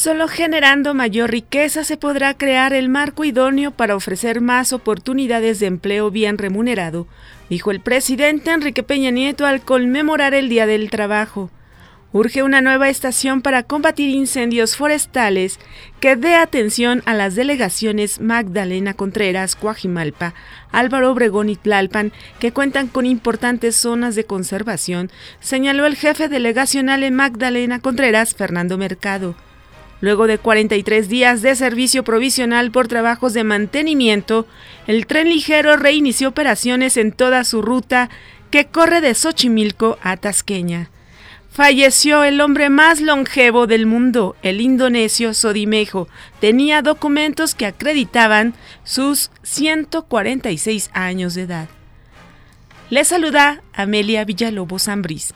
Solo generando mayor riqueza se podrá crear el marco idóneo para ofrecer más oportunidades de empleo bien remunerado, dijo el presidente Enrique Peña Nieto al conmemorar el Día del Trabajo. Urge una nueva estación para combatir incendios forestales que dé atención a las delegaciones Magdalena Contreras, Coajimalpa, Álvaro Obregón y Tlalpan, que cuentan con importantes zonas de conservación, señaló el jefe delegacional en Magdalena Contreras, Fernando Mercado. Luego de 43 días de servicio provisional por trabajos de mantenimiento, el tren ligero reinició operaciones en toda su ruta que corre de Xochimilco a Tasqueña. Falleció el hombre más longevo del mundo, el indonesio Sodimejo. Tenía documentos que acreditaban sus 146 años de edad. Le saluda Amelia Villalobos Ambrís.